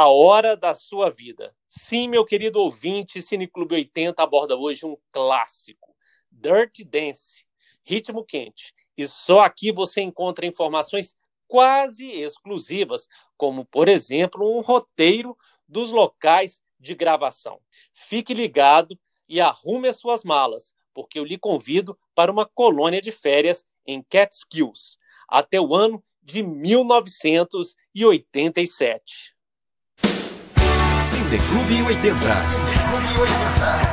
A Hora da Sua Vida. Sim, meu querido ouvinte, Cineclube 80 aborda hoje um clássico, Dirty Dance, ritmo quente. E só aqui você encontra informações quase exclusivas, como, por exemplo, um roteiro dos locais de gravação. Fique ligado e arrume as suas malas, porque eu lhe convido para uma colônia de férias em Catskills, até o ano de 1987. Cineclube 80.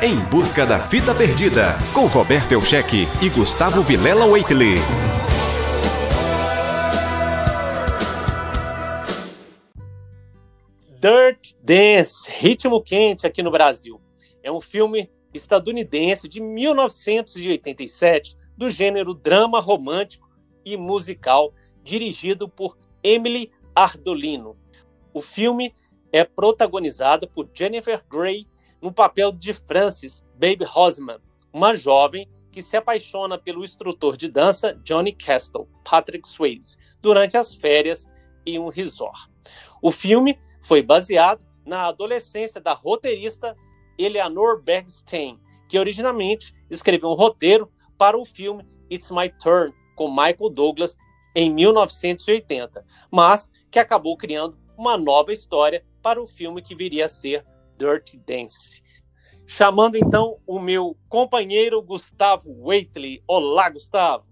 Em busca da fita perdida, com Roberto Elcheque e Gustavo Vilela Waitley. Dirt Dance, Ritmo Quente aqui no Brasil. É um filme estadunidense de 1987 do gênero drama romântico e musical, dirigido por Emily Ardolino. O filme é protagonizado por Jennifer Grey no papel de Frances Baby Hosman, uma jovem que se apaixona pelo instrutor de dança Johnny Castle, Patrick Swayze, durante as férias em um resort. O filme foi baseado na adolescência da roteirista Eleanor Bergstein, que originalmente escreveu um roteiro para o filme It's My Turn, com Michael Douglas, em 1980, mas que acabou criando uma nova história para o filme que viria a ser Dirty Dance. Chamando então o meu companheiro Gustavo Waitley. Olá, Gustavo.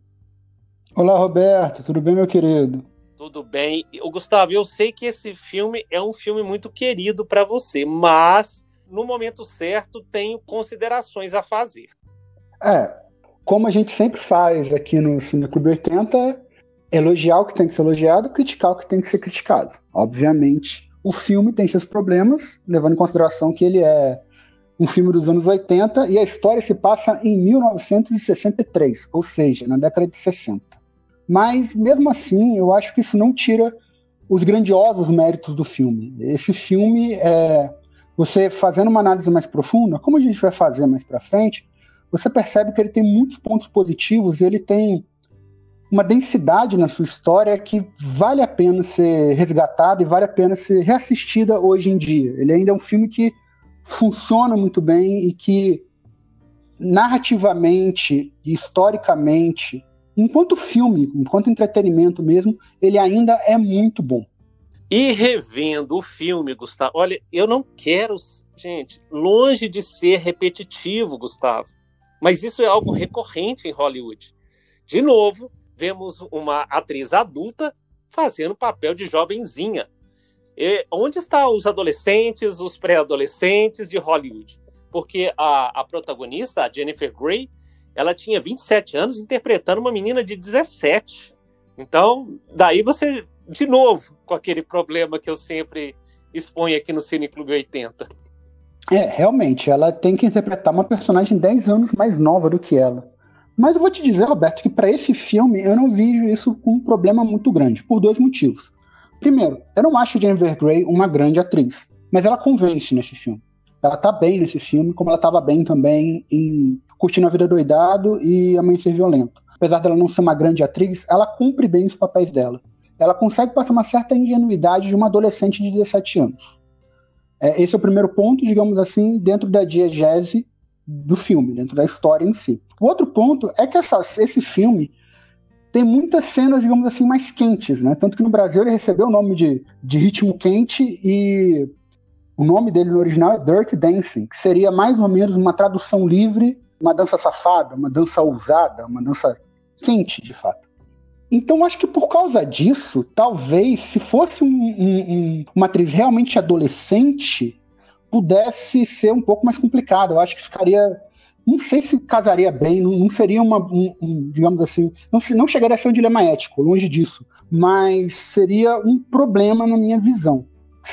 Olá, Roberto. Tudo bem, meu querido? Tudo bem. O Gustavo, eu sei que esse filme é um filme muito querido para você, mas no momento certo tenho considerações a fazer. É, como a gente sempre faz aqui no Cine Clube 80, elogiar o que tem que ser elogiado, criticar o que tem que ser criticado. Obviamente, o filme tem seus problemas, levando em consideração que ele é um filme dos anos 80 e a história se passa em 1963, ou seja, na década de 60. Mas, mesmo assim, eu acho que isso não tira os grandiosos méritos do filme. Esse filme, é, você fazendo uma análise mais profunda, como a gente vai fazer mais para frente, você percebe que ele tem muitos pontos positivos, ele tem uma densidade na sua história que vale a pena ser resgatada e vale a pena ser reassistida hoje em dia. Ele ainda é um filme que funciona muito bem e que narrativamente e historicamente enquanto filme, enquanto entretenimento mesmo, ele ainda é muito bom. E revendo o filme, Gustavo, olha, eu não quero, gente, longe de ser repetitivo, Gustavo, mas isso é algo recorrente em Hollywood. De novo, vemos uma atriz adulta fazendo papel de jovenzinha. E onde estão os adolescentes, os pré-adolescentes de Hollywood? Porque a, a protagonista, a Jennifer Grey, ela tinha 27 anos interpretando uma menina de 17. Então, daí você, de novo, com aquele problema que eu sempre exponho aqui no Cine Clube 80. É, realmente, ela tem que interpretar uma personagem 10 anos mais nova do que ela. Mas eu vou te dizer, Roberto, que para esse filme eu não vejo isso com um problema muito grande, por dois motivos. Primeiro, eu não acho Jennifer Grey uma grande atriz, mas ela convence nesse filme. Ela tá bem nesse filme, como ela estava bem também em Curtindo a Vida Doidado e Amanhecer Violento. Apesar dela não ser uma grande atriz, ela cumpre bem os papéis dela. Ela consegue passar uma certa ingenuidade de uma adolescente de 17 anos. É, esse é o primeiro ponto, digamos assim, dentro da diegese do filme, dentro da história em si. O outro ponto é que essa, esse filme tem muitas cenas, digamos assim, mais quentes, né? Tanto que no Brasil ele recebeu o nome de, de ritmo quente e o nome dele no original é Dirty Dancing, que seria mais ou menos uma tradução livre uma dança safada, uma dança ousada, uma dança quente, de fato. Então, acho que por causa disso, talvez, se fosse um, um, um, uma atriz realmente adolescente, pudesse ser um pouco mais complicado. Eu acho que ficaria. Não sei se casaria bem, não, não seria uma. Um, digamos assim. Não, não chegaria a ser um dilema ético, longe disso. Mas seria um problema na minha visão.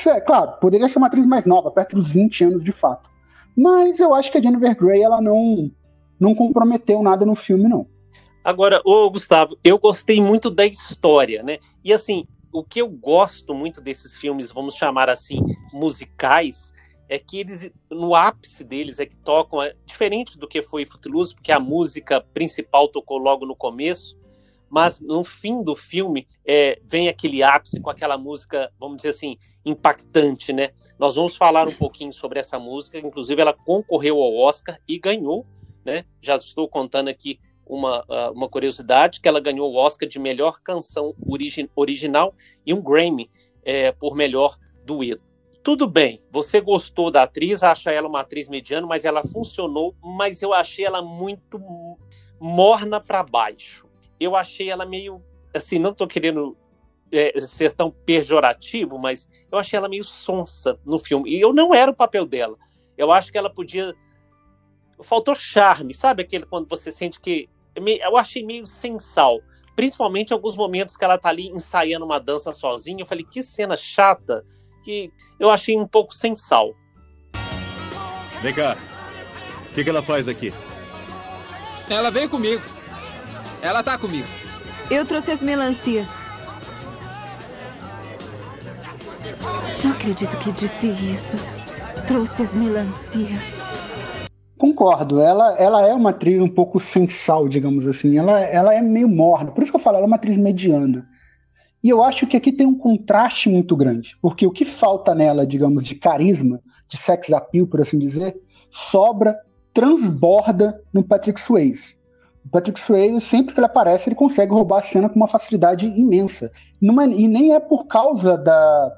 É, claro, poderia ser uma atriz mais nova, perto dos 20 anos de fato. Mas eu acho que a Jennifer Grey ela não, não comprometeu nada no filme, não. Agora, ô Gustavo, eu gostei muito da história, né? E assim, o que eu gosto muito desses filmes, vamos chamar assim, musicais, é que eles, no ápice deles, é que tocam, é diferente do que foi Footloose, porque a música principal tocou logo no começo, mas no fim do filme é, vem aquele ápice com aquela música, vamos dizer assim, impactante, né? Nós vamos falar um pouquinho sobre essa música, inclusive ela concorreu ao Oscar e ganhou, né? Já estou contando aqui uma, uma curiosidade, que ela ganhou o Oscar de melhor canção origi original e um Grammy é, por melhor dueto. Tudo bem, você gostou da atriz, acha ela uma atriz mediana, mas ela funcionou, mas eu achei ela muito morna para baixo eu achei ela meio. Assim, não estou querendo é, ser tão pejorativo, mas eu achei ela meio sonsa no filme. E eu não era o papel dela. Eu acho que ela podia. Faltou charme, sabe? Aquele quando você sente que. Eu achei meio sem sal. Principalmente alguns momentos que ela tá ali ensaiando uma dança sozinha. Eu falei, que cena chata, que eu achei um pouco sem sal. Vem cá. O que, que ela faz aqui? Ela veio comigo. Ela tá comigo. Eu trouxe as melancias. Não acredito que disse isso. Trouxe as melancias. Concordo, ela, ela é uma atriz um pouco sensal, digamos assim. Ela, ela é meio morna, por isso que eu falo, ela é uma atriz mediana. E eu acho que aqui tem um contraste muito grande, porque o que falta nela, digamos, de carisma, de sex appeal, por assim dizer, sobra, transborda no Patrick Swayze. O Patrick Swayze, sempre que ele aparece, ele consegue roubar a cena com uma facilidade imensa. Numa, e nem é por causa da,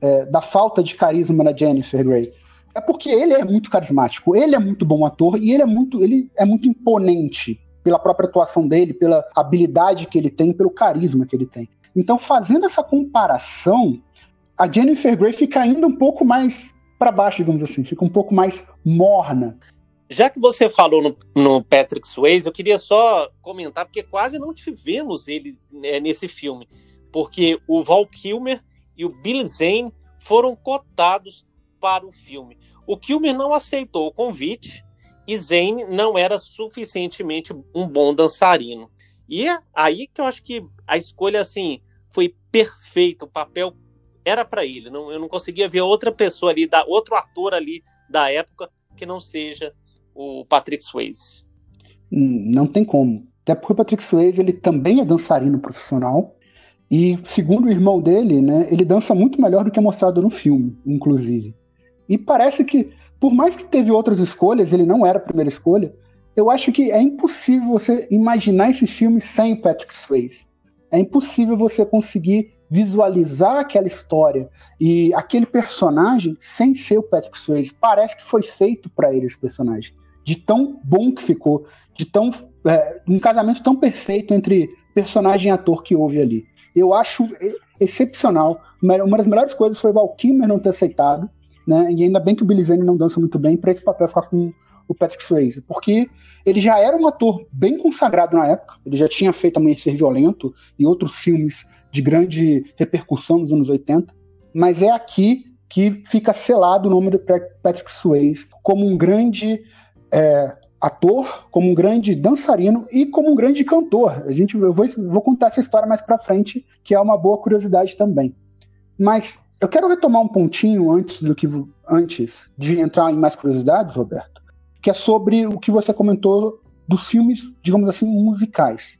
é, da falta de carisma na Jennifer Grey. É porque ele é muito carismático, ele é muito bom ator e ele é muito, ele é muito imponente pela própria atuação dele, pela habilidade que ele tem, pelo carisma que ele tem. Então, fazendo essa comparação, a Jennifer Grey fica ainda um pouco mais para baixo, digamos assim, fica um pouco mais morna. Já que você falou no, no, Patrick Swayze, eu queria só comentar, porque quase não tivemos ele né, nesse filme, porque o Val Kilmer e o Billy Zane foram cotados para o filme. O Kilmer não aceitou o convite e Zane não era suficientemente um bom dançarino. E é aí que eu acho que a escolha assim foi perfeita, o papel era para ele. Não, eu não conseguia ver outra pessoa ali, da, outro ator ali da época que não seja o Patrick Swayze? Hum, não tem como. Até porque o Patrick Swayze ele também é dançarino profissional. E segundo o irmão dele, né, ele dança muito melhor do que é mostrado no filme, inclusive. E parece que, por mais que teve outras escolhas, ele não era a primeira escolha. Eu acho que é impossível você imaginar esse filme sem Patrick Swayze. É impossível você conseguir visualizar aquela história e aquele personagem sem ser o Patrick Swayze. Parece que foi feito para ele esse personagem de tão bom que ficou, de tão é, um casamento tão perfeito entre personagem e ator que houve ali. Eu acho excepcional. Uma das melhores coisas foi o Val Kilmer não ter aceitado, né? E ainda bem que o Billy Zane não dança muito bem para esse papel ficar com o Patrick Swayze, porque ele já era um ator bem consagrado na época. Ele já tinha feito Amanhecer Violento e outros filmes de grande repercussão nos anos 80. Mas é aqui que fica selado o nome do Patrick Swayze como um grande é, ator, como um grande dançarino e como um grande cantor. A gente, eu vou, vou contar essa história mais para frente, que é uma boa curiosidade também. Mas eu quero retomar um pontinho antes do que antes de entrar em mais curiosidades, Roberto, que é sobre o que você comentou dos filmes, digamos assim, musicais.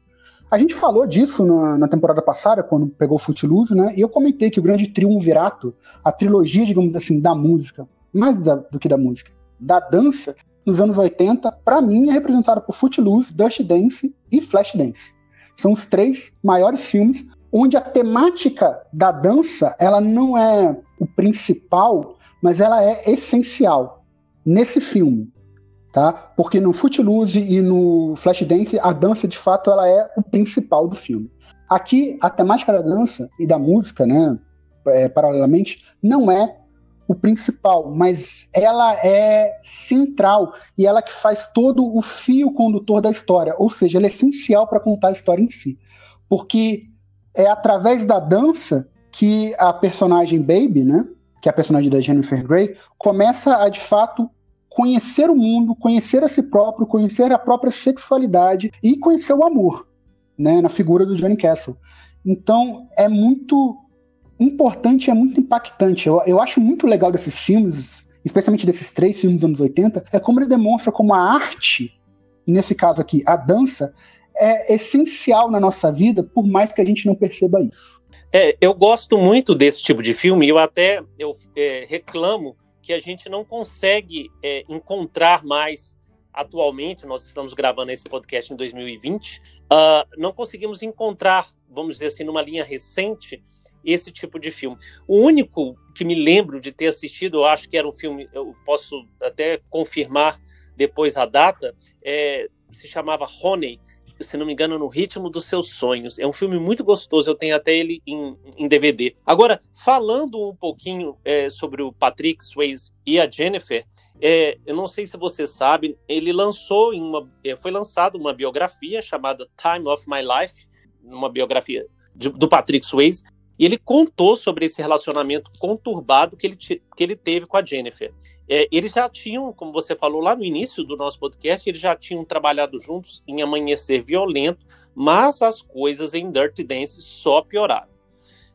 A gente falou disso na, na temporada passada, quando pegou Footloose, né? E eu comentei que o grande triunvirato, a trilogia, digamos assim, da música, mais da, do que da música, da dança, nos anos 80, para mim, é representada por Footloose, Dust Dance e Flashdance. São os três maiores filmes onde a temática da dança ela não é o principal, mas ela é essencial nesse filme, tá? Porque no Footloose e no Flashdance a dança de fato ela é o principal do filme. Aqui a temática da dança e da música, né, é, paralelamente, não é o principal, mas ela é central e ela que faz todo o fio condutor da história, ou seja, ela é essencial para contar a história em si, porque é através da dança que a personagem Baby, né, que é a personagem da Jennifer Grey, começa a de fato conhecer o mundo, conhecer a si próprio, conhecer a própria sexualidade e conhecer o amor, né, na figura do Johnny Castle. Então é muito importante é muito impactante. Eu, eu acho muito legal desses filmes, especialmente desses três filmes dos anos 80, é como ele demonstra como a arte, nesse caso aqui, a dança, é essencial na nossa vida, por mais que a gente não perceba isso. É, eu gosto muito desse tipo de filme, eu até eu, é, reclamo que a gente não consegue é, encontrar mais atualmente, nós estamos gravando esse podcast em 2020, uh, ah, não conseguimos encontrar, vamos dizer assim, numa linha recente, esse tipo de filme. O único que me lembro de ter assistido, eu acho que era um filme, eu posso até confirmar depois a data, é, se chamava Honey, se não me engano, no Ritmo dos Seus Sonhos. É um filme muito gostoso, eu tenho até ele em, em DVD. Agora, falando um pouquinho é, sobre o Patrick Swayze e a Jennifer, é, eu não sei se você sabe, ele lançou uma, é, foi lançado uma biografia chamada Time of My Life, uma biografia de, do Patrick Swayze, e ele contou sobre esse relacionamento conturbado que ele, que ele teve com a Jennifer. É, eles já tinham, como você falou lá no início do nosso podcast, eles já tinham trabalhado juntos em Amanhecer Violento, mas as coisas em Dirty Dance só pioraram.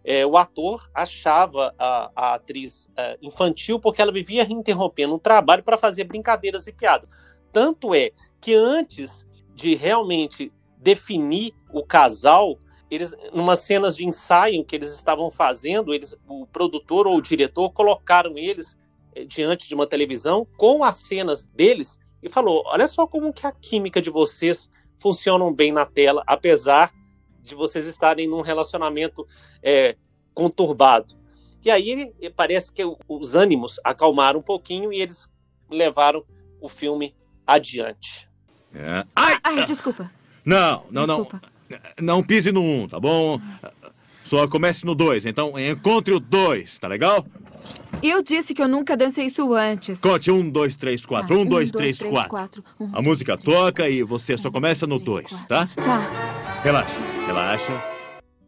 É, o ator achava a, a atriz é, infantil porque ela vivia interrompendo o trabalho para fazer brincadeiras e piadas. Tanto é que antes de realmente definir o casal, eles numas cenas de ensaio que eles estavam fazendo, eles, o produtor ou o diretor colocaram eles eh, diante de uma televisão com as cenas deles e falou: "Olha só como que a química de vocês funcionam bem na tela, apesar de vocês estarem num relacionamento é, conturbado". E aí ele, parece que os ânimos acalmaram um pouquinho e eles levaram o filme adiante. É. Ai, Ai, desculpa. Não, não, desculpa. não. Não pise no 1, um, tá bom? Só comece no 2, então encontre o 2, tá legal? Eu disse que eu nunca dancei isso antes. Conte 1, 2, 3, 4. 1, 2, 3, 4. A música toca e você só começa no 2, tá? Tá. Relaxa, relaxa.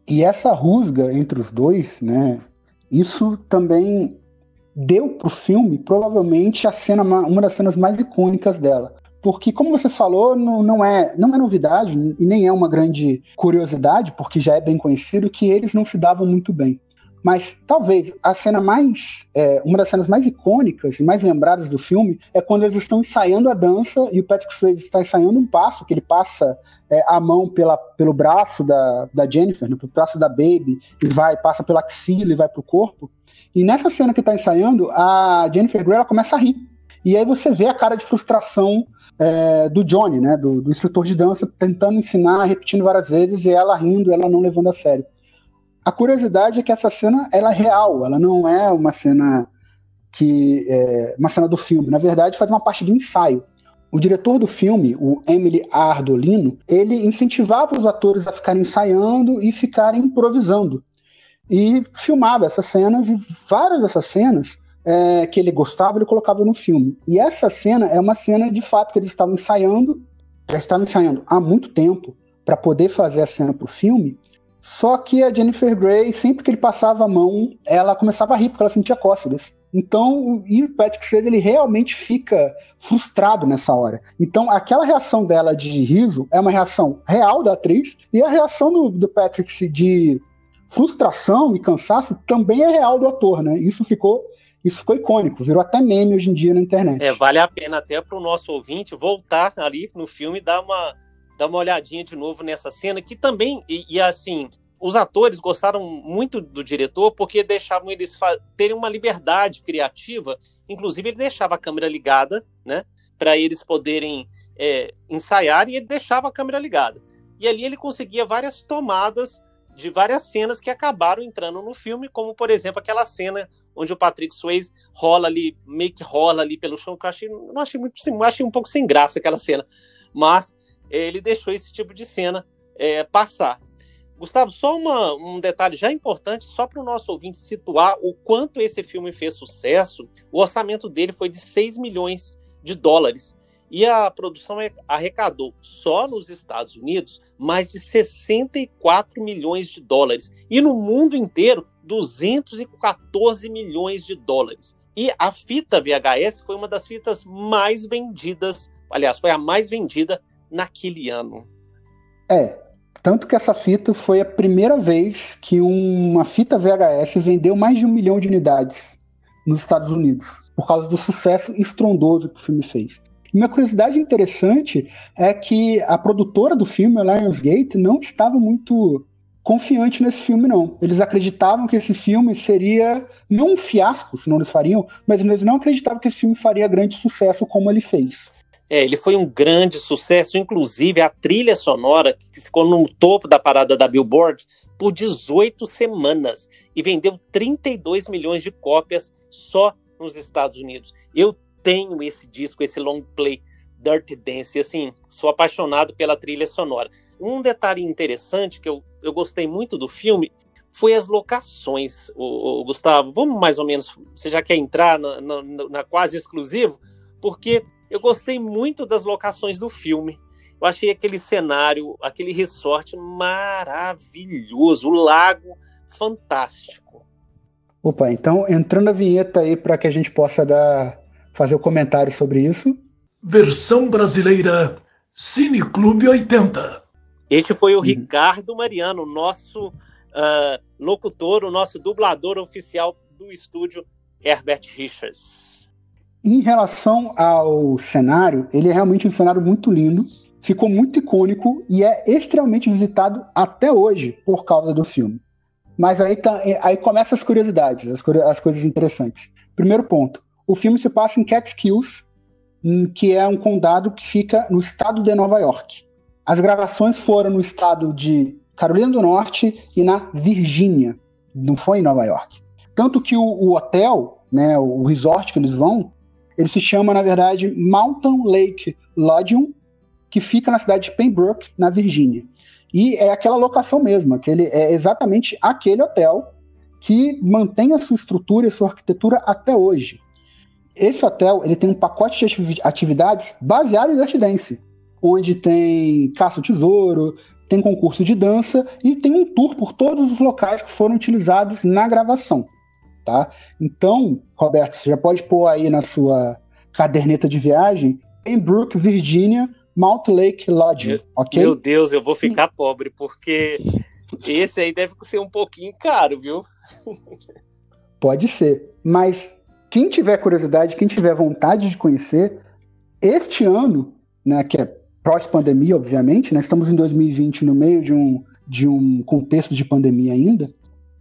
E essa rusga entre os dois, né? Isso também deu pro filme provavelmente a cena uma das cenas mais icônicas dela porque como você falou, não, não, é, não é novidade e nem é uma grande curiosidade, porque já é bem conhecido que eles não se davam muito bem. Mas talvez a cena mais, é, uma das cenas mais icônicas e mais lembradas do filme é quando eles estão ensaiando a dança e o Patrick Swayze está ensaiando um passo que ele passa é, a mão pela, pelo braço da, da Jennifer, né, pelo braço da Baby e vai passa pela axila e vai pro corpo. E nessa cena que está ensaiando, a Jennifer Grey ela começa a rir. E aí você vê a cara de frustração é, do Johnny, né, do, do, instrutor de dança, tentando ensinar, repetindo várias vezes, e ela rindo, ela não levando a sério. A curiosidade é que essa cena ela é real, ela não é uma cena que é, uma cena do filme. Na verdade, faz uma parte do ensaio. O diretor do filme, o Emily Ardolino, ele incentivava os atores a ficarem ensaiando e ficarem improvisando. E filmava essas cenas, e várias dessas cenas é, que ele gostava, ele colocava no filme. E essa cena é uma cena de fato que eles estavam ensaiando, já estavam ensaiando há muito tempo para poder fazer a cena para o filme. Só que a Jennifer Grey, sempre que ele passava a mão, ela começava a rir porque ela sentia cócegas. Então, e o Patrick Swayze, ele realmente fica frustrado nessa hora. Então, aquela reação dela de riso é uma reação real da atriz, e a reação do, do Patrick de frustração e cansaço também é real do ator, né? Isso ficou isso ficou icônico, virou até meme hoje em dia na internet. É, vale a pena até para o nosso ouvinte voltar ali no filme e dar uma, dar uma olhadinha de novo nessa cena, que também, e, e assim, os atores gostaram muito do diretor porque deixavam eles terem uma liberdade criativa, inclusive ele deixava a câmera ligada, né, para eles poderem é, ensaiar e ele deixava a câmera ligada. E ali ele conseguia várias tomadas de várias cenas que acabaram entrando no filme, como por exemplo aquela cena onde o Patrick Swayze rola ali, meio que rola ali pelo chão, que eu achei, não achei muito, achei um pouco sem graça aquela cena, mas é, ele deixou esse tipo de cena é, passar. Gustavo, só uma, um detalhe já importante, só para o nosso ouvinte situar o quanto esse filme fez sucesso, o orçamento dele foi de 6 milhões de dólares. E a produção arrecadou só nos Estados Unidos mais de 64 milhões de dólares. E no mundo inteiro, 214 milhões de dólares. E a fita VHS foi uma das fitas mais vendidas, aliás, foi a mais vendida naquele ano. É, tanto que essa fita foi a primeira vez que uma fita VHS vendeu mais de um milhão de unidades nos Estados Unidos, por causa do sucesso estrondoso que o filme fez. Uma curiosidade interessante é que a produtora do filme, a Lionsgate, não estava muito confiante nesse filme, não. Eles acreditavam que esse filme seria não um fiasco, senão eles fariam, mas eles não acreditavam que esse filme faria grande sucesso como ele fez. É, ele foi um grande sucesso, inclusive a trilha sonora, que ficou no topo da parada da Billboard por 18 semanas e vendeu 32 milhões de cópias só nos Estados Unidos. Eu tenho esse disco, esse long play Dirty Dance, e assim, sou apaixonado pela trilha sonora. Um detalhe interessante que eu, eu gostei muito do filme foi as locações, o, o Gustavo. Vamos mais ou menos, você já quer entrar na, na, na quase exclusivo? Porque eu gostei muito das locações do filme. Eu achei aquele cenário, aquele resort maravilhoso, o lago fantástico. Opa, então entrando a vinheta aí para que a gente possa dar fazer o um comentário sobre isso. Versão brasileira Cine Clube 80. Este foi o uhum. Ricardo Mariano, nosso uh, locutor, o nosso dublador oficial do estúdio Herbert Richards. Em relação ao cenário, ele é realmente um cenário muito lindo, ficou muito icônico e é extremamente visitado até hoje por causa do filme. Mas aí, tá, aí começam as curiosidades, as, as coisas interessantes. Primeiro ponto, o filme se passa em Catskills, que é um condado que fica no estado de Nova York. As gravações foram no estado de Carolina do Norte e na Virgínia, não foi em Nova York. Tanto que o, o hotel, né, o resort que eles vão, ele se chama, na verdade, Mountain Lake Lodge, que fica na cidade de Pembroke, na Virgínia. E é aquela locação mesmo, aquele, é exatamente aquele hotel que mantém a sua estrutura e sua arquitetura até hoje. Esse hotel ele tem um pacote de atividades baseado em Just Dance, onde tem caça ao tesouro, tem concurso de dança e tem um tour por todos os locais que foram utilizados na gravação tá? Então, Roberto, você já pode pôr aí na sua caderneta de viagem Pembroke, Virginia, Mount Lake Lodge, ok? Meu Deus, eu vou ficar pobre, porque esse aí deve ser um pouquinho caro, viu? Pode ser, mas quem tiver curiosidade, quem tiver vontade de conhecer, este ano, né, que é pós-pandemia, obviamente, né, estamos em 2020 no meio de um, de um contexto de pandemia ainda,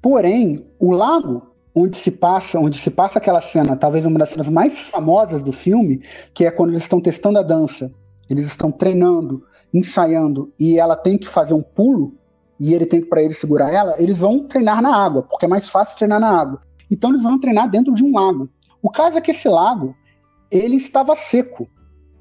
porém, o lago onde se passa, onde se passa aquela cena, talvez uma das cenas mais famosas do filme, que é quando eles estão testando a dança, eles estão treinando, ensaiando e ela tem que fazer um pulo e ele tem que para ele segurar ela, eles vão treinar na água, porque é mais fácil treinar na água. Então eles vão treinar dentro de um lago. O caso é que esse lago, ele estava seco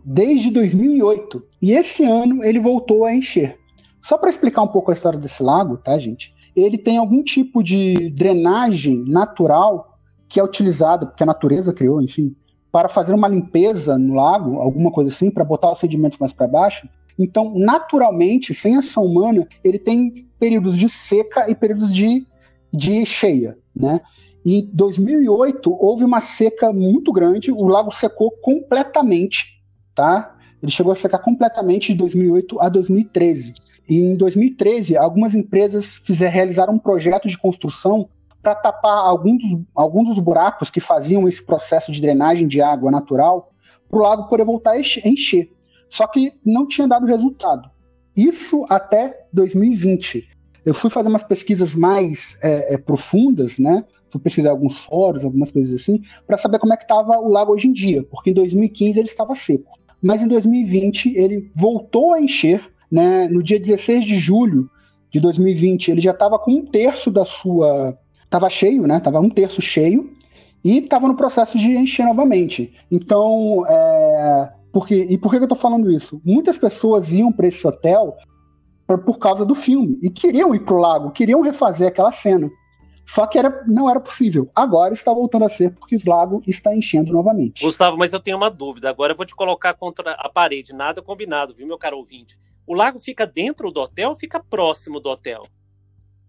desde 2008 e esse ano ele voltou a encher. Só para explicar um pouco a história desse lago, tá, gente? ele tem algum tipo de drenagem natural que é utilizado, porque a natureza criou, enfim, para fazer uma limpeza no lago, alguma coisa assim, para botar os sedimentos mais para baixo. Então, naturalmente, sem ação humana, ele tem períodos de seca e períodos de, de cheia, né? Em 2008 houve uma seca muito grande, o lago secou completamente, tá? Ele chegou a secar completamente de 2008 a 2013. E em 2013, algumas empresas fizeram, realizaram um projeto de construção para tapar alguns dos, alguns dos buracos que faziam esse processo de drenagem de água natural para o lago poder voltar a encher. Só que não tinha dado resultado. Isso até 2020. Eu fui fazer umas pesquisas mais é, é, profundas, né? Fui pesquisar alguns fóruns, algumas coisas assim, para saber como é que estava o lago hoje em dia, porque em 2015 ele estava seco. Mas em 2020 ele voltou a encher né? No dia 16 de julho de 2020, ele já estava com um terço da sua. Estava cheio, né? Estava um terço cheio e estava no processo de encher novamente. Então, é, porque, e por que eu estou falando isso? Muitas pessoas iam para esse hotel por, por causa do filme e queriam ir para o lago, queriam refazer aquela cena. Só que era, não era possível. Agora está voltando a ser porque o lago está enchendo novamente. Gustavo, mas eu tenho uma dúvida. Agora eu vou te colocar contra a parede. Nada combinado, viu, meu caro ouvinte? O lago fica dentro do hotel ou fica próximo do hotel?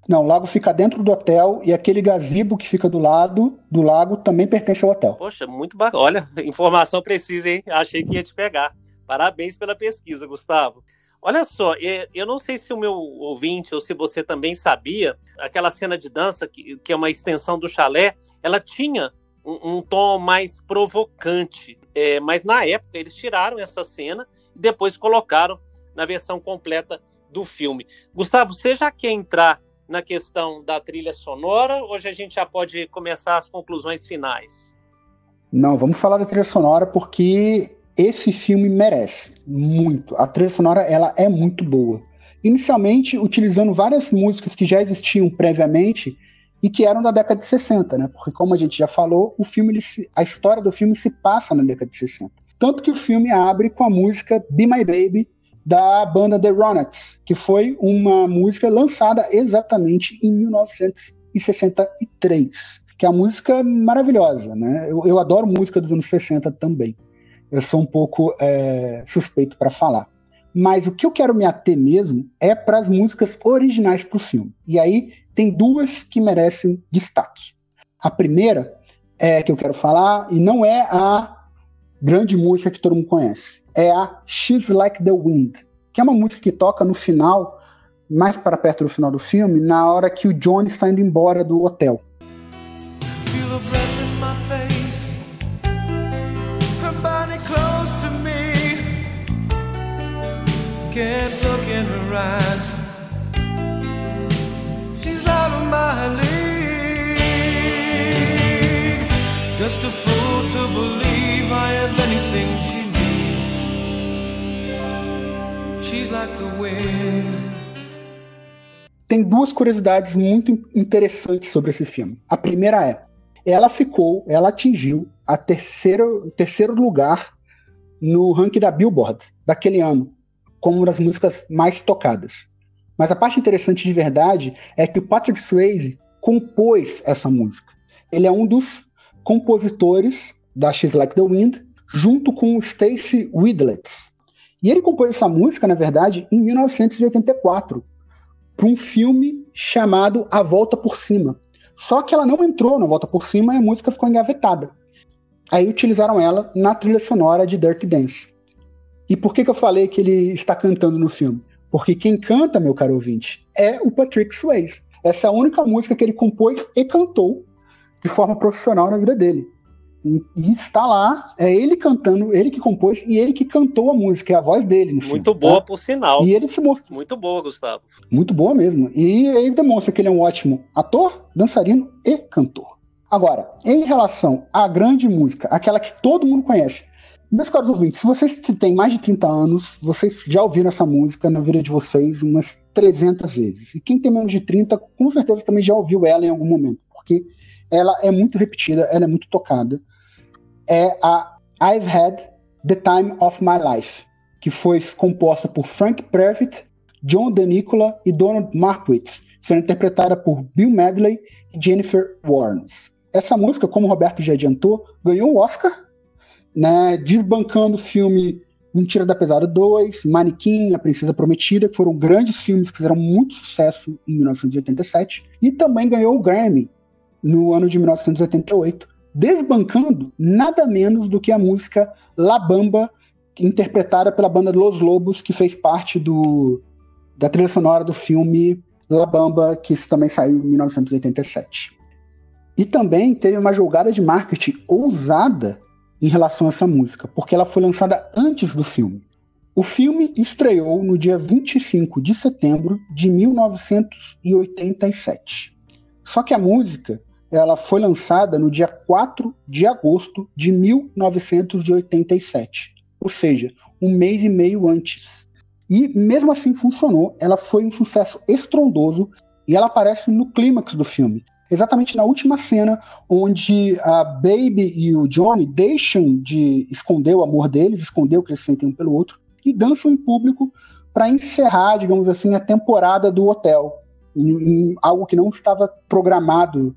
Não, o lago fica dentro do hotel e aquele gazebo que fica do lado do lago também pertence ao hotel. Poxa, muito bacana. Olha, informação precisa, hein? Achei que ia te pegar. Parabéns pela pesquisa, Gustavo. Olha só, eu não sei se o meu ouvinte ou se você também sabia, aquela cena de dança, que, é uma extensão do chalé, ela tinha um, um tom mais provocante. É, mas na época eles tiraram essa cena e depois colocaram na versão completa do filme. Gustavo, você já quer entrar na questão da trilha sonora? Hoje a gente já pode começar as conclusões finais. Não, vamos falar da trilha sonora porque esse filme merece muito. A trilha sonora ela é muito boa. Inicialmente utilizando várias músicas que já existiam previamente e que eram da década de 60, né? Porque como a gente já falou, o filme se, a história do filme se passa na década de 60. Tanto que o filme abre com a música Be My Baby da banda The Ronettes, que foi uma música lançada exatamente em 1963, que é uma música maravilhosa, né? Eu, eu adoro música dos anos 60 também. Eu sou um pouco é, suspeito para falar. Mas o que eu quero me ater mesmo é para as músicas originais para o filme. E aí tem duas que merecem destaque. A primeira é que eu quero falar, e não é a grande música que todo mundo conhece. É a She's Like the Wind, que é uma música que toca no final, mais para perto do final do filme, na hora que o Johnny está indo embora do hotel. Can't look in her eyes. She's out of my league. Just a fool to believe I have anything she needs. She's like the wind. Tem duas curiosidades muito interessantes sobre esse filme. A primeira é, ela ficou, ela atingiu a terceiro, terceiro lugar no ranking da Billboard daquele ano como uma das músicas mais tocadas. Mas a parte interessante de verdade é que o Patrick Swayze compôs essa música. Ele é um dos compositores da She's Like the Wind, junto com o Stacy Widlets. E ele compôs essa música, na verdade, em 1984, para um filme chamado A Volta por Cima. Só que ela não entrou na Volta por Cima e a música ficou engavetada. Aí utilizaram ela na trilha sonora de Dirty Dance. E por que, que eu falei que ele está cantando no filme? Porque quem canta, meu caro ouvinte, é o Patrick Swayze. Essa é a única música que ele compôs e cantou de forma profissional na vida dele. E, e, está lá, é ele cantando, ele que compôs e ele que cantou a música, é a voz dele. Muito filme, boa, tá? por sinal. E ele se mostra. Muito boa, Gustavo. Muito boa mesmo. E ele demonstra que ele é um ótimo ator, dançarino e cantor. Agora, em relação à grande música, aquela que todo mundo conhece, meus caros ouvintes, se vocês têm mais de 30 anos, vocês já ouviram essa música na vida de vocês umas 300 vezes. E quem tem menos de 30, com certeza também já ouviu ela em algum momento, porque ela é muito repetida, ela é muito tocada. É a I've Had the Time of My Life, que foi composta por Frank Previtt, John DeNicola e Donald Marquitz, sendo interpretada por Bill Medley e Jennifer Warnes. Essa música, como o Roberto já adiantou, ganhou o Oscar né, desbancando o filme Mentira da Pesada 2, Manequim, A Princesa Prometida, que foram grandes filmes que fizeram muito sucesso em 1987, e também ganhou o Grammy no ano de 1988, desbancando nada menos do que a música La Bamba, interpretada pela banda Los Lobos, que fez parte do, da trilha sonora do filme La Bamba, que também saiu em 1987. E também teve uma jogada de marketing ousada em relação a essa música, porque ela foi lançada antes do filme. O filme estreou no dia 25 de setembro de 1987. Só que a música ela foi lançada no dia 4 de agosto de 1987, ou seja, um mês e meio antes. E mesmo assim funcionou, ela foi um sucesso estrondoso e ela aparece no clímax do filme, exatamente na última cena, onde a Baby e o Johnny deixam de esconder o amor deles, esconder o que eles sentem um pelo outro, e dançam em público para encerrar, digamos assim, a temporada do hotel. Em, em algo que não estava programado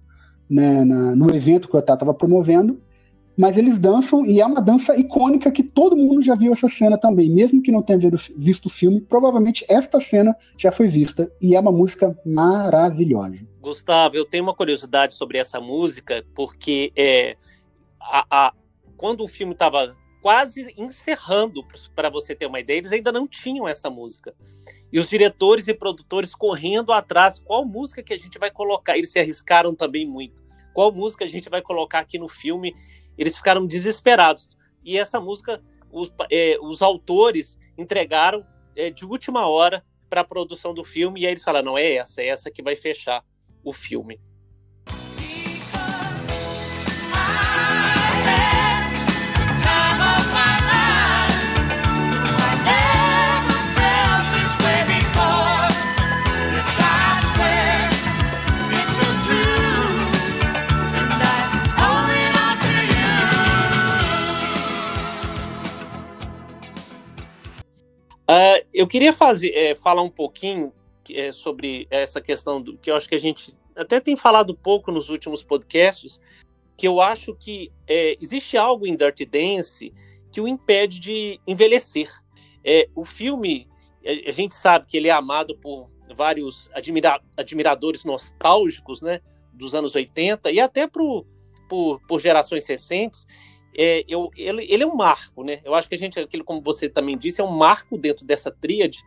né, na, no evento que o hotel estava promovendo, mas eles dançam e é uma dança icônica que todo mundo já viu essa cena também, mesmo que não tenha visto o filme, provavelmente esta cena já foi vista e é uma música maravilhosa. Gustavo, eu tenho uma curiosidade sobre essa música, porque é, a, a, quando o filme estava quase encerrando, para você ter uma ideia, eles ainda não tinham essa música. E os diretores e produtores correndo atrás, qual música que a gente vai colocar? Eles se arriscaram também muito. Qual música a gente vai colocar aqui no filme? Eles ficaram desesperados. e essa música os, é, os autores entregaram é, de última hora para a produção do filme, e aí eles falaram: não é essa, é essa que vai fechar o filme. Uh, eu queria fazer, é, falar um pouquinho é, sobre essa questão do que eu acho que a gente até tem falado pouco nos últimos podcasts, que eu acho que é, existe algo em Dirty Dance que o impede de envelhecer. É, o filme, a gente sabe que ele é amado por vários admira admiradores nostálgicos, né, dos anos 80 e até pro, por, por gerações recentes é, eu, ele, ele é um marco, né? Eu acho que a gente, aquilo como você também disse, é um marco dentro dessa tríade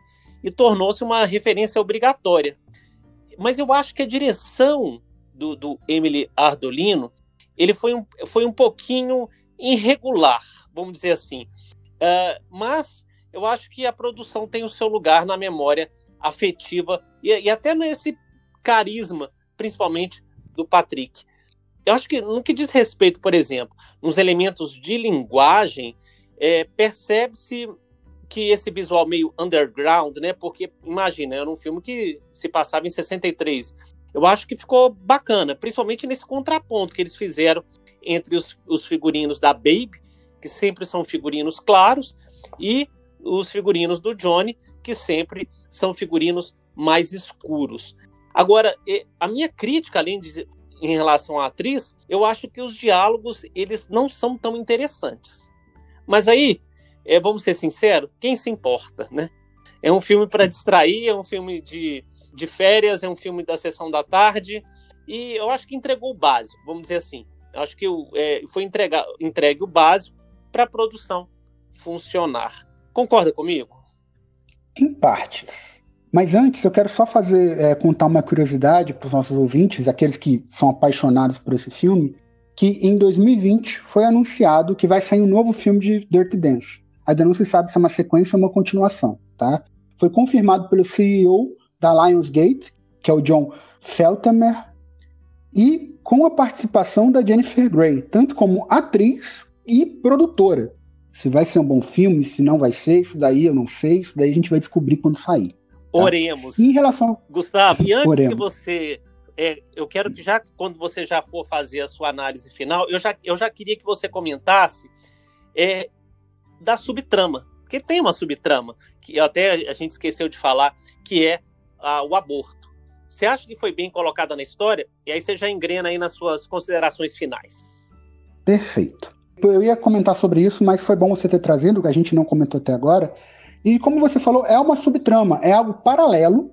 e tornou-se uma referência obrigatória. Mas eu acho que a direção do, do Emily Ardolino ele foi um, foi um pouquinho irregular, vamos dizer assim. Uh, mas eu acho que a produção tem o seu lugar na memória afetiva e, e até nesse carisma, principalmente do Patrick. Eu acho que no que diz respeito, por exemplo, nos elementos de linguagem, é, percebe-se que esse visual meio underground, né? Porque imagina, era um filme que se passava em 63. Eu acho que ficou bacana, principalmente nesse contraponto que eles fizeram entre os, os figurinos da Baby, que sempre são figurinos claros, e os figurinos do Johnny, que sempre são figurinos mais escuros. Agora, a minha crítica, além de em relação à atriz, eu acho que os diálogos eles não são tão interessantes. Mas aí, é, vamos ser sinceros, quem se importa, né? É um filme para distrair, é um filme de, de férias, é um filme da sessão da tarde, e eu acho que entregou o básico, vamos dizer assim. Eu acho que é, foi entregar, entregue o básico para a produção funcionar. Concorda comigo? Em partes. Mas antes, eu quero só fazer é, contar uma curiosidade para os nossos ouvintes, aqueles que são apaixonados por esse filme, que em 2020 foi anunciado que vai sair um novo filme de Dirty Dance. Ainda não se sabe se é uma sequência ou uma continuação, tá? Foi confirmado pelo CEO da Lionsgate, que é o John Feltheimer, e com a participação da Jennifer Grey, tanto como atriz e produtora. Se vai ser um bom filme, se não vai ser, isso daí eu não sei, isso daí a gente vai descobrir quando sair. Tá? Oremos. Em relação. Gustavo, e antes Oremos. que você. É, eu quero que já, quando você já for fazer a sua análise final, eu já, eu já queria que você comentasse é, da subtrama. Porque tem uma subtrama, que até a gente esqueceu de falar, que é a, o aborto. Você acha que foi bem colocada na história? E aí você já engrena aí nas suas considerações finais. Perfeito. Eu ia comentar sobre isso, mas foi bom você ter trazido, que a gente não comentou até agora, e como você falou, é uma subtrama, é algo paralelo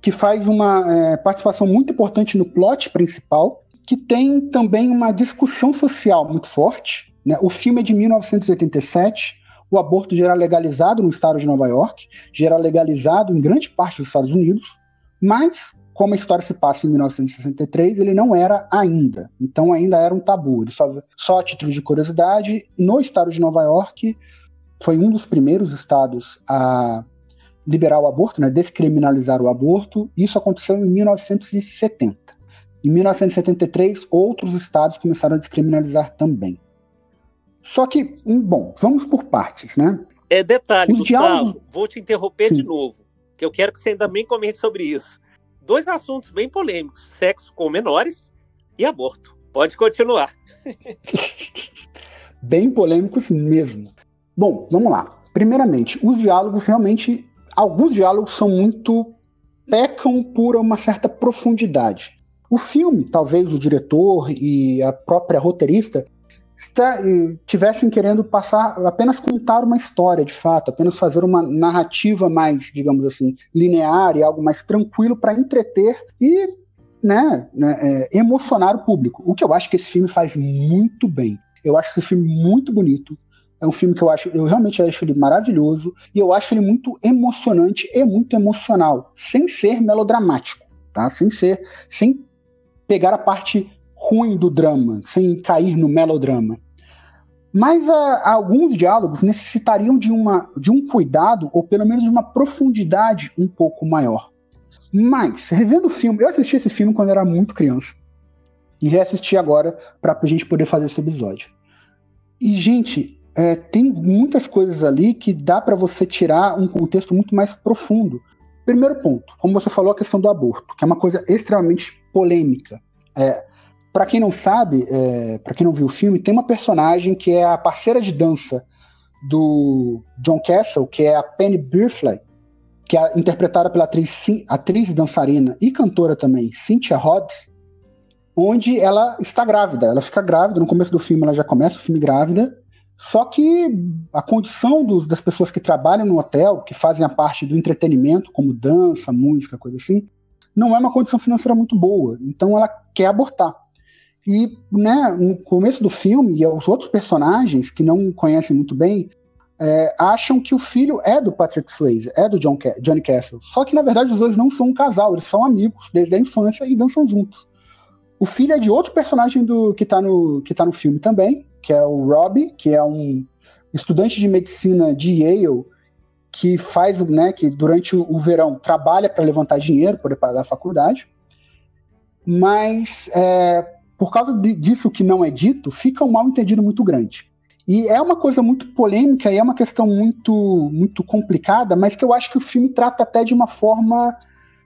que faz uma é, participação muito importante no plot principal, que tem também uma discussão social muito forte. Né? O filme é de 1987, o aborto já era legalizado no estado de Nova York, já era legalizado em grande parte dos Estados Unidos, mas como a história se passa em 1963, ele não era ainda. Então ainda era um tabu. Ele só, só a título de curiosidade, no estado de Nova York, foi um dos primeiros estados a liberar o aborto, né, descriminalizar o aborto. Isso aconteceu em 1970. Em 1973, outros estados começaram a descriminalizar também. Só que, bom, vamos por partes, né? É detalhe, Os Gustavo, diálogos... vou te interromper Sim. de novo, que eu quero que você também comente sobre isso. Dois assuntos bem polêmicos: sexo com menores e aborto. Pode continuar. bem polêmicos mesmo. Bom, vamos lá. Primeiramente, os diálogos realmente. Alguns diálogos são muito. pecam por uma certa profundidade. O filme, talvez o diretor e a própria roteirista está, tivessem querendo passar apenas contar uma história de fato, apenas fazer uma narrativa mais, digamos assim, linear e algo mais tranquilo para entreter e né, né é, emocionar o público. O que eu acho que esse filme faz muito bem. Eu acho esse filme muito bonito. É um filme que eu acho, eu realmente acho ele maravilhoso e eu acho ele muito emocionante e muito emocional, sem ser melodramático, tá? Sem ser, sem pegar a parte ruim do drama, sem cair no melodrama. Mas a, ah, a alguns diálogos necessitariam de, uma, de um cuidado, ou pelo menos de uma profundidade um pouco maior. Mas, revendo o filme, eu assisti esse filme quando era muito criança. E reassisti agora para a gente poder fazer esse episódio. E, gente, é, tem muitas coisas ali que dá para você tirar um contexto muito mais profundo. Primeiro ponto, como você falou, a questão do aborto, que é uma coisa extremamente polêmica. É, para quem não sabe, é, para quem não viu o filme, tem uma personagem que é a parceira de dança do John Castle, que é a Penny Birfley, que é interpretada pela atriz, atriz dançarina e cantora também, Cynthia Rhodes, onde ela está grávida. Ela fica grávida, no começo do filme ela já começa o filme grávida, só que a condição dos, das pessoas que trabalham no hotel, que fazem a parte do entretenimento, como dança, música, coisa assim, não é uma condição financeira muito boa. Então ela quer abortar. E né, no começo do filme, e os outros personagens que não conhecem muito bem, é, acham que o filho é do Patrick Swayze, é do John Johnny Castle. Só que na verdade os dois não são um casal, eles são amigos desde a infância e dançam juntos. O filho é de outro personagem do que está no, que tá no filme também, que é o Robbie, que é um estudante de medicina de Yale que faz, né, que durante o verão trabalha para levantar dinheiro para pagar a faculdade, mas é, por causa disso que não é dito, fica um mal entendido muito grande. E é uma coisa muito polêmica e é uma questão muito, muito complicada, mas que eu acho que o filme trata até de uma forma.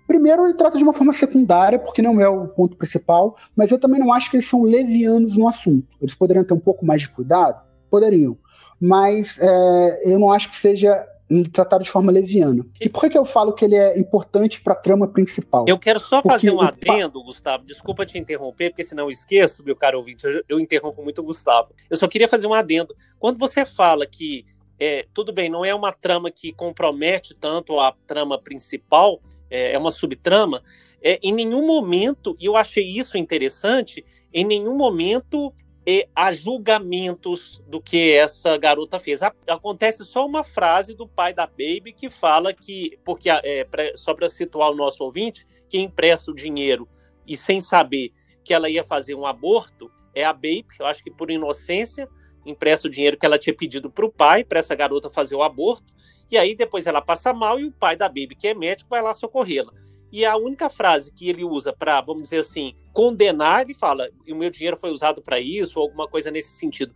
Primeiro, ele trata de uma forma secundária, porque não é o ponto principal, mas eu também não acho que eles são levianos no assunto. Eles poderiam ter um pouco mais de cuidado? Poderiam. Mas é, eu não acho que seja tratado de forma leviana. E por que, que eu falo que ele é importante para a trama principal? Eu quero só porque fazer um adendo, Gustavo. Desculpa te interromper, porque senão eu esqueço, meu caro ouvinte. Eu, eu interrompo muito o Gustavo. Eu só queria fazer um adendo. Quando você fala que é, tudo bem, não é uma trama que compromete tanto a trama principal, é, é uma subtrama. É, em nenhum momento, e eu achei isso interessante, em nenhum momento e a julgamentos do que essa garota fez. Acontece só uma frase do pai da Baby que fala que, porque é, pra, só para situar o nosso ouvinte, quem empresta o dinheiro e sem saber que ela ia fazer um aborto é a Baby, eu acho que por inocência, empresta o dinheiro que ela tinha pedido para o pai, para essa garota fazer o aborto, e aí depois ela passa mal e o pai da Baby, que é médico, vai lá socorrê-la. E a única frase que ele usa para, vamos dizer assim, condenar, ele fala: o meu dinheiro foi usado para isso, ou alguma coisa nesse sentido.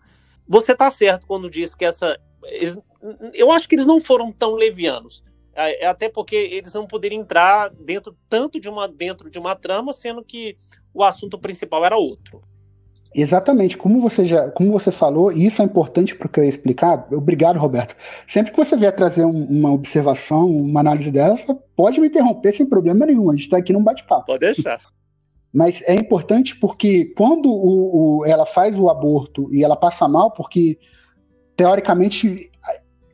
Você está certo quando diz que essa. Eles, eu acho que eles não foram tão levianos. É, é até porque eles não poderiam entrar dentro tanto de uma dentro de uma trama, sendo que o assunto principal era outro. Exatamente, como você já, como você falou, e isso é importante para o que eu ia explicar. Obrigado, Roberto. Sempre que você vier trazer um, uma observação, uma análise dessa, pode me interromper sem problema nenhum. A gente está aqui num bate-papo. Pode deixar. Mas é importante porque quando o, o, ela faz o aborto e ela passa mal, porque teoricamente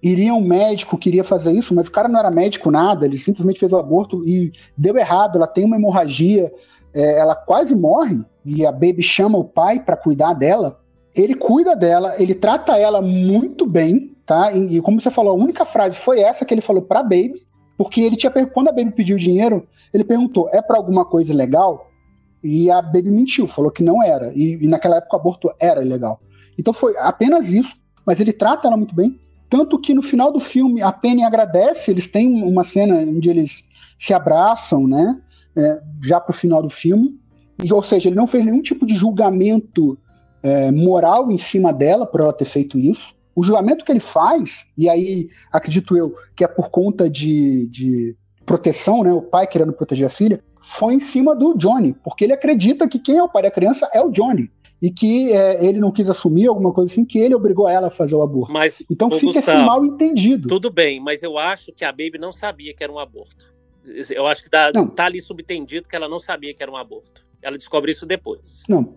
iria um médico que iria fazer isso, mas o cara não era médico nada, ele simplesmente fez o aborto e deu errado, ela tem uma hemorragia, é, ela quase morre e a Baby chama o pai para cuidar dela, ele cuida dela, ele trata ela muito bem, tá? E, e, como você falou, a única frase foi essa que ele falou pra Baby, porque ele tinha quando a Baby pediu dinheiro, ele perguntou: "É para alguma coisa legal?" E a Baby mentiu, falou que não era. E, e naquela época o aborto era ilegal. Então foi apenas isso, mas ele trata ela muito bem, tanto que no final do filme a Penny agradece, eles têm uma cena onde eles se abraçam, né? É, já pro final do filme. E, ou seja, ele não fez nenhum tipo de julgamento é, moral em cima dela por ela ter feito isso. O julgamento que ele faz, e aí acredito eu que é por conta de, de proteção, né, o pai querendo proteger a filha, foi em cima do Johnny, porque ele acredita que quem é o pai da criança é o Johnny e que é, ele não quis assumir alguma coisa assim, que ele obrigou ela a fazer o aborto. Mas, então fica Gustavo, esse mal entendido. Tudo bem, mas eu acho que a Baby não sabia que era um aborto. Eu acho que tá, tá ali subtendido que ela não sabia que era um aborto. Ela descobre isso depois. Não.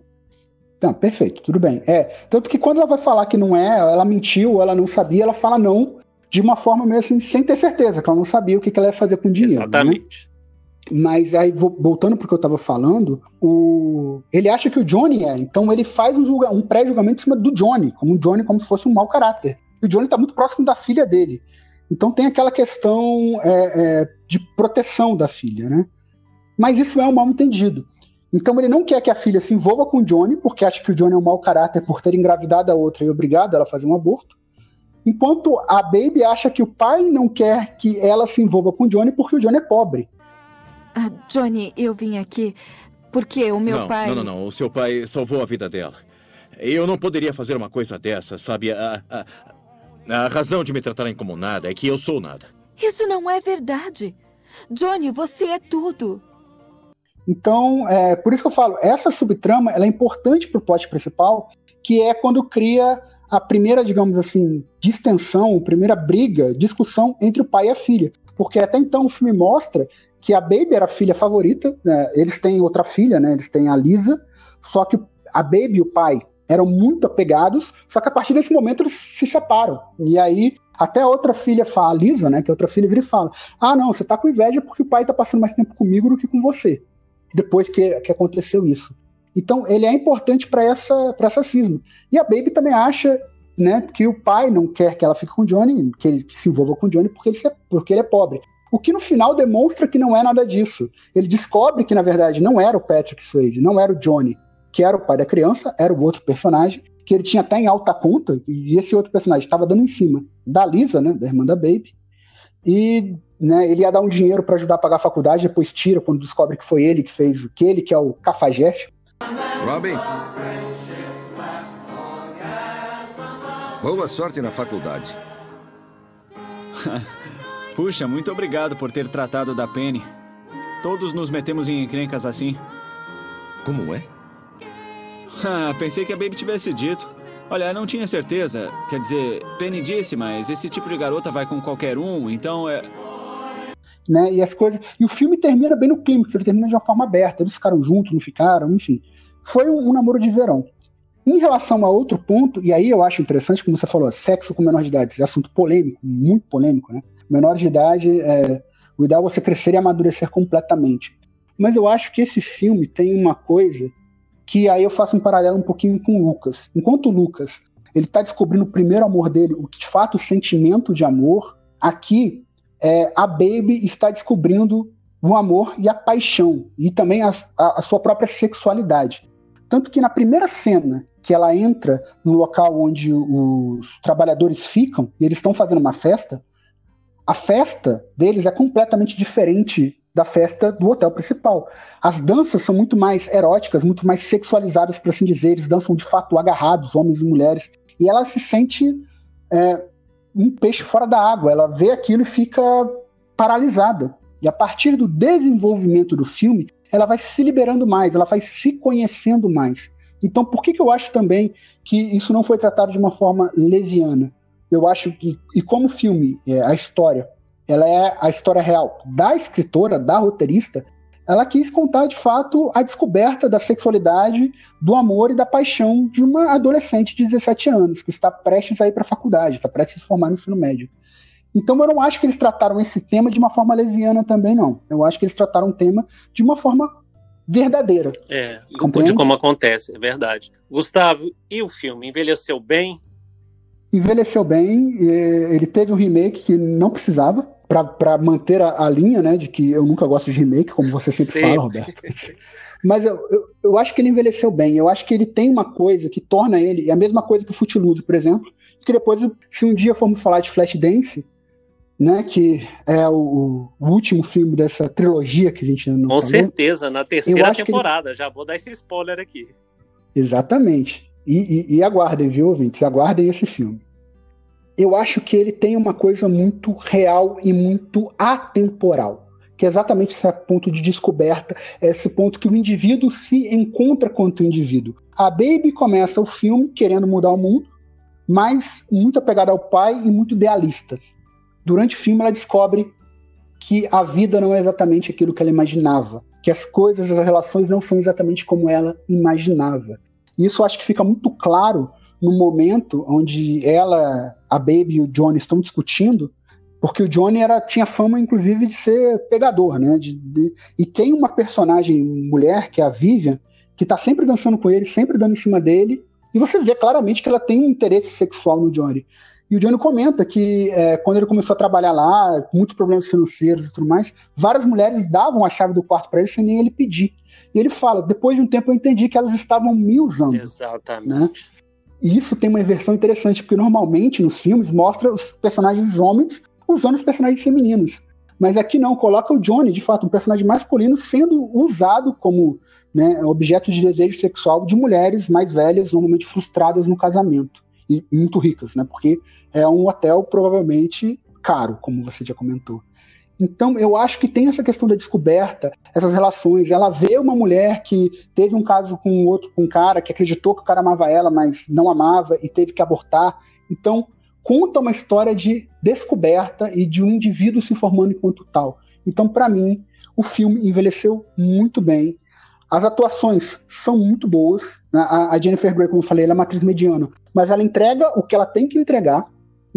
Não, perfeito, tudo bem. É, tanto que quando ela vai falar que não é, ela mentiu, ela não sabia, ela fala não de uma forma meio assim, sem ter certeza, que ela não sabia o que, que ela ia fazer com o dinheiro. Né? Exatamente. Né? Mas aí, voltando para o que eu estava falando, o... ele acha que o Johnny é, então ele faz um, julga... um pré-julgamento em cima do Johnny, como o Johnny como se fosse um mau caráter. E o Johnny está muito próximo da filha dele. Então tem aquela questão é, é, de proteção da filha, né? Mas isso é um mal entendido. Então ele não quer que a filha se envolva com o Johnny, porque acha que o Johnny é um mau caráter por ter engravidado a outra e obrigado ela a fazer um aborto. Enquanto a Baby acha que o pai não quer que ela se envolva com o Johnny porque o Johnny é pobre. Ah, Johnny, eu vim aqui porque o meu não, pai. Não, não, não. O seu pai salvou a vida dela. Eu não poderia fazer uma coisa dessa, sabe? A, a, a razão de me tratarem como nada é que eu sou nada. Isso não é verdade. Johnny, você é tudo. Então, é, por isso que eu falo, essa subtrama ela é importante para o plot principal, que é quando cria a primeira, digamos assim, distensão, a primeira briga, discussão entre o pai e a filha. Porque até então o filme mostra que a Baby era a filha favorita, né? eles têm outra filha, né? Eles têm a Lisa, só que a Baby e o pai eram muito apegados, só que a partir desse momento eles se separam. E aí até a outra filha fala, a Lisa, né, que a outra filha vira e fala: "Ah, não, você tá com inveja porque o pai tá passando mais tempo comigo do que com você". Depois que, que aconteceu isso. Então, ele é importante para essa para essa cisma. E a Baby também acha, né, que o pai não quer que ela fique com o Johnny, que ele que se envolva com o Johnny porque ele, porque ele é pobre. O que no final demonstra que não é nada disso. Ele descobre que, na verdade, não era o Patrick Swayze, não era o Johnny, que era o pai da criança, era o outro personagem, que ele tinha até em alta conta, e esse outro personagem estava dando em cima da Lisa, né, da irmã da Baby, e né, ele ia dar um dinheiro para ajudar a pagar a faculdade, depois tira quando descobre que foi ele que fez o que ele, que é o cafajeste. Robin, boa sorte na faculdade. Puxa, muito obrigado por ter tratado da Penny. Todos nos metemos em encrencas assim. Como é? Ah, pensei que a Baby tivesse dito. Olha, não tinha certeza. Quer dizer, Penny disse, mas esse tipo de garota vai com qualquer um, então é. Né, e as coisas. E o filme termina bem no clímax, ele termina de uma forma aberta. Eles ficaram juntos, não ficaram, enfim. Foi um, um namoro de verão. Em relação a outro ponto, e aí eu acho interessante, como você falou, sexo com menor de idade, esse assunto polêmico, muito polêmico, né? Menor de idade, é, o ideal é você crescer e amadurecer completamente. Mas eu acho que esse filme tem uma coisa que aí eu faço um paralelo um pouquinho com o Lucas. Enquanto o Lucas ele está descobrindo o primeiro amor dele, o que de fato o sentimento de amor, aqui é, a Baby está descobrindo o amor e a paixão, e também a, a, a sua própria sexualidade. Tanto que na primeira cena que ela entra no local onde os trabalhadores ficam, e eles estão fazendo uma festa, a festa deles é completamente diferente da festa do hotel principal. As danças são muito mais eróticas, muito mais sexualizadas, por assim dizer. Eles dançam de fato agarrados, homens e mulheres. E ela se sente é, um peixe fora da água. Ela vê aquilo e fica paralisada. E a partir do desenvolvimento do filme, ela vai se liberando mais, ela vai se conhecendo mais. Então, por que, que eu acho também que isso não foi tratado de uma forma leviana? Eu acho que, e como filme, é, a história ela é a história real da escritora, da roteirista. Ela quis contar de fato a descoberta da sexualidade, do amor e da paixão de uma adolescente de 17 anos que está prestes a ir para a faculdade, está prestes a se formar no ensino médio. Então eu não acho que eles trataram esse tema de uma forma leviana também, não. Eu acho que eles trataram o tema de uma forma verdadeira. É, de como acontece, é verdade. Gustavo, e o filme envelheceu bem? Envelheceu bem, ele teve um remake que não precisava, para manter a, a, linha, né, de que eu nunca gosto de remake, como você sempre, sempre. fala, Roberto. Mas eu, eu, eu, acho que ele envelheceu bem. Eu acho que ele tem uma coisa que torna ele, é a mesma coisa que o Footloose, por exemplo, que depois, se um dia formos falar de Flashdance, né, que é o, o último filme dessa trilogia que a gente não Com falou, certeza, na terceira temporada. Ele... Já vou dar esse spoiler aqui. Exatamente. E, e, e aguardem, viu, ouvintes? Aguardem esse filme eu acho que ele tem uma coisa muito real e muito atemporal. Que é exatamente esse ponto de descoberta, esse ponto que o indivíduo se encontra quanto indivíduo. A Baby começa o filme querendo mudar o mundo, mas muito apegada ao pai e muito idealista. Durante o filme, ela descobre que a vida não é exatamente aquilo que ela imaginava, que as coisas, as relações não são exatamente como ela imaginava. E isso acho que fica muito claro no momento onde ela, a Baby e o Johnny estão discutindo, porque o Johnny era, tinha fama, inclusive, de ser pegador, né? De, de, e tem uma personagem mulher, que é a Vivian, que tá sempre dançando com ele, sempre dando em cima dele, e você vê claramente que ela tem um interesse sexual no Johnny. E o Johnny comenta que é, quando ele começou a trabalhar lá, com muitos problemas financeiros e tudo mais, várias mulheres davam a chave do quarto para ele sem nem ele pedir. E ele fala: depois de um tempo eu entendi que elas estavam me usando. Exatamente. Né? E isso tem uma inversão interessante, porque normalmente nos filmes mostra os personagens homens usando os personagens femininos. Mas aqui não, coloca o Johnny, de fato, um personagem masculino, sendo usado como né, objeto de desejo sexual de mulheres mais velhas, normalmente frustradas no casamento. E muito ricas, né? Porque é um hotel provavelmente caro, como você já comentou. Então, eu acho que tem essa questão da descoberta, essas relações. Ela vê uma mulher que teve um caso com outro, com um cara que acreditou que o cara amava ela, mas não amava e teve que abortar. Então, conta uma história de descoberta e de um indivíduo se formando enquanto tal. Então, para mim, o filme envelheceu muito bem. As atuações são muito boas. Né? A Jennifer Grey, como eu falei, ela é uma atriz mediana, mas ela entrega o que ela tem que entregar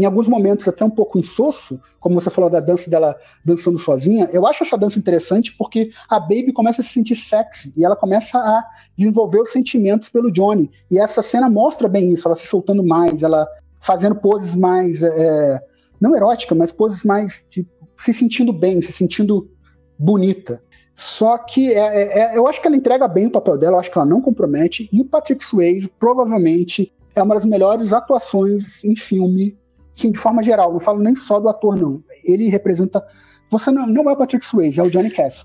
em alguns momentos até um pouco insosso, como você falou da dança dela dançando sozinha, eu acho essa dança interessante porque a Baby começa a se sentir sexy e ela começa a desenvolver os sentimentos pelo Johnny. E essa cena mostra bem isso, ela se soltando mais, ela fazendo poses mais, é, não erótica, mas poses mais, tipo, se sentindo bem, se sentindo bonita. Só que é, é, é, eu acho que ela entrega bem o papel dela, eu acho que ela não compromete, e o Patrick Swayze provavelmente é uma das melhores atuações em filme Sim, de forma geral, não falo nem só do ator, não. Ele representa. Você não, não é o Patrick Swayze, é o Johnny Cass.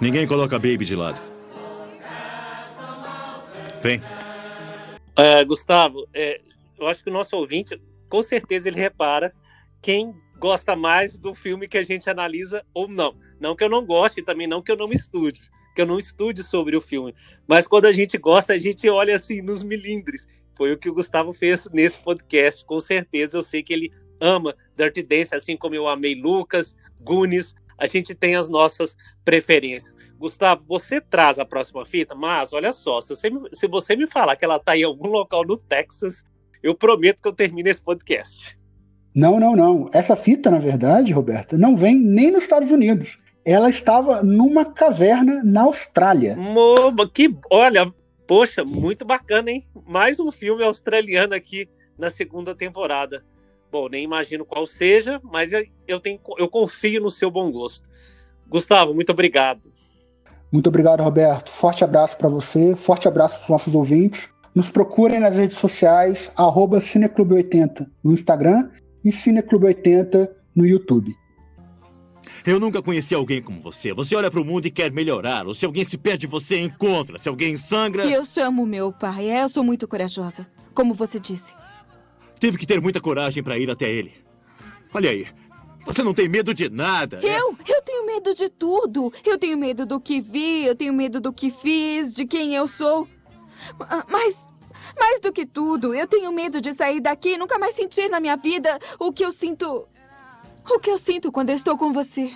Ninguém coloca Baby de lado. Vem. É, Gustavo, é, eu acho que o nosso ouvinte, com certeza, ele repara quem gosta mais do filme que a gente analisa ou não. Não que eu não goste, também não que eu não estude, que eu não estude sobre o filme. Mas quando a gente gosta, a gente olha assim nos milindres. Foi o que o Gustavo fez nesse podcast, com certeza. Eu sei que ele ama Dirty Dance, assim como eu amei Lucas, Gunis. A gente tem as nossas preferências. Gustavo, você traz a próxima fita, mas olha só, se você, me, se você me falar que ela está em algum local no Texas, eu prometo que eu termino esse podcast. Não, não, não. Essa fita, na verdade, Roberto, não vem nem nos Estados Unidos. Ela estava numa caverna na Austrália. Moba, que, olha, Poxa, muito bacana, hein? Mais um filme australiano aqui na segunda temporada. Bom, nem imagino qual seja, mas eu, tenho, eu confio no seu bom gosto. Gustavo, muito obrigado. Muito obrigado, Roberto. Forte abraço para você, forte abraço para os nossos ouvintes. Nos procurem nas redes sociais, arroba Cineclube80 no Instagram e Cineclube80 no YouTube. Eu nunca conheci alguém como você. Você olha para o mundo e quer melhorar. Ou se alguém se perde, você encontra. Se alguém sangra. Eu chamo meu pai. É, eu sou muito corajosa. Como você disse. Tive que ter muita coragem para ir até ele. Olha aí. Você não tem medo de nada. É? Eu? É... Eu tenho medo de tudo. Eu tenho medo do que vi, eu tenho medo do que fiz, de quem eu sou. Mas mais do que tudo, eu tenho medo de sair daqui e nunca mais sentir na minha vida o que eu sinto o que eu sinto quando eu estou com você?